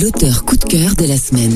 L'auteur coup de cœur de la semaine.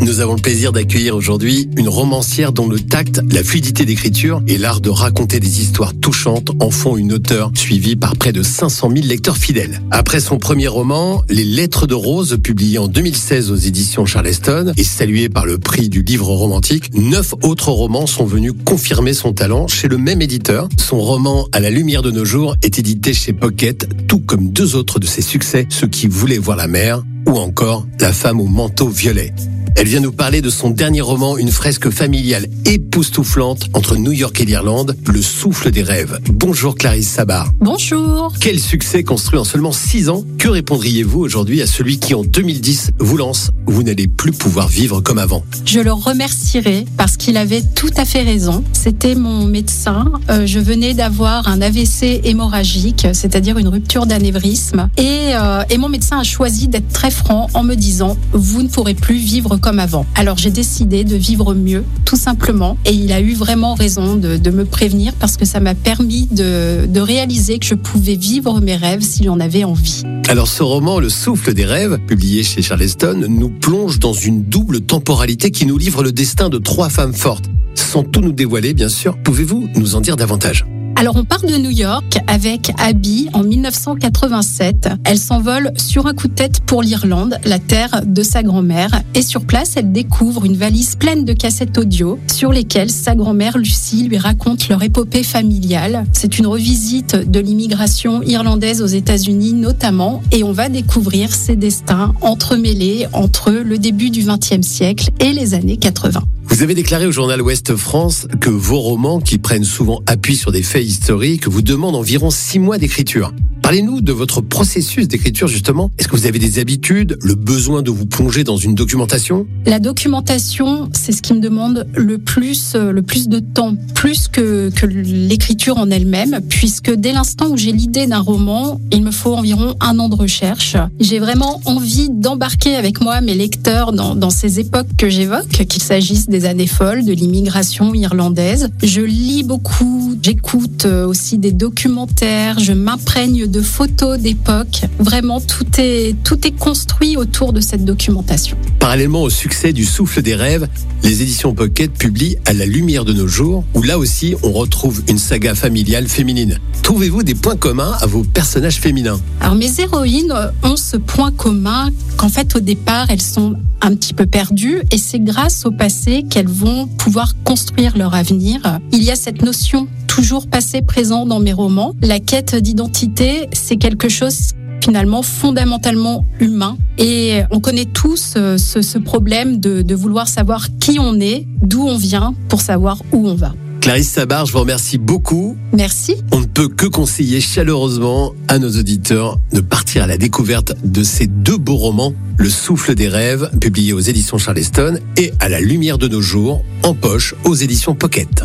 Nous avons le plaisir d'accueillir aujourd'hui une romancière dont le tact, la fluidité d'écriture et l'art de raconter des histoires touchantes en font une auteure suivie par près de 500 000 lecteurs fidèles. Après son premier roman, Les Lettres de Rose, publié en 2016 aux éditions Charleston et salué par le prix du livre romantique, neuf autres romans sont venus confirmer son talent chez le même éditeur. Son roman À la lumière de nos jours est édité chez Pocket, tout comme deux autres de ses succès, Ceux qui voulaient voir la mer ou encore La femme au manteau violet. Elle vient nous parler de son dernier roman, une fresque familiale époustouflante entre New York et l'Irlande, Le souffle des rêves. Bonjour Clarisse Sabar. Bonjour. Quel succès construit en seulement 6 ans? Que répondriez-vous aujourd'hui à celui qui en 2010 vous lance Vous n'allez plus pouvoir vivre comme avant Je le remercierai parce qu'il avait tout à fait raison. C'était mon médecin. Euh, je venais d'avoir un AVC hémorragique, c'est-à-dire une rupture d'anévrisme. Et, euh, et mon médecin a choisi d'être très franc en me disant, vous ne pourrez plus vivre comme avant. Alors j'ai décidé de vivre mieux, tout simplement. Et il a eu vraiment raison de, me prévenir parce que ça m'a permis de, de réaliser que je pouvais vivre mes rêves s'il en avait envie. Alors ce roman, Le souffle des rêves, publié chez Charleston, nous plonge dans une double temporalité qui nous livre le destin de trois femmes fortes. Sans tout nous dévoiler, bien sûr, pouvez-vous nous en dire davantage? Alors on part de New York avec Abby en 1987. Elle s'envole sur un coup de tête pour l'Irlande, la terre de sa grand-mère. Et sur place, elle découvre une valise pleine de cassettes audio sur lesquelles sa grand-mère Lucie lui raconte leur épopée familiale. C'est une revisite de l'immigration irlandaise aux États-Unis notamment. Et on va découvrir ses destins entremêlés entre le début du XXe siècle et les années 80. Vous avez déclaré au journal Ouest France que vos romans, qui prennent souvent appui sur des faits historiques, vous demandent environ six mois d'écriture. Parlez-nous de votre processus d'écriture justement. Est-ce que vous avez des habitudes, le besoin de vous plonger dans une documentation? La documentation, c'est ce qui me demande le plus, euh, le plus de temps, plus que, l'écriture en elle-même, puisque dès l'instant où j'ai l'idée d'un roman, il me faut environ un an de recherche. J'ai vraiment envie d'embarquer avec moi mes lecteurs dans, dans ces époques que j'évoque, qu'il s'agisse des années folles, de l'immigration irlandaise. Je lis beaucoup, j'écoute euh, aussi des documentaires, je m'imprègne de photos d'époque. Vraiment, tout est, tout est construit autour de cette documentation. Parallèlement au succès du Souffle des rêves, les éditions Pocket publient À la lumière de nos jours, où là aussi on retrouve une saga familiale féminine. Trouvez-vous des points communs à vos personnages féminins? Alors mes héroïnes ont ce point commun qu'en fait au départ elles sont un petit peu perdues et c'est grâce au passé qu'elles vont pouvoir construire leur avenir. Il y a cette notion toujours passé présent dans mes romans. La quête d'identité, c'est quelque chose finalement fondamentalement humain. Et on connaît tous euh, ce, ce problème de, de vouloir savoir qui on est, d'où on vient, pour savoir où on va. Clarisse Sabar, je vous remercie beaucoup. Merci. On ne peut que conseiller chaleureusement à nos auditeurs de partir à la découverte de ces deux beaux romans, Le souffle des rêves, publié aux éditions Charleston, et À la lumière de nos jours, en poche aux éditions Pocket.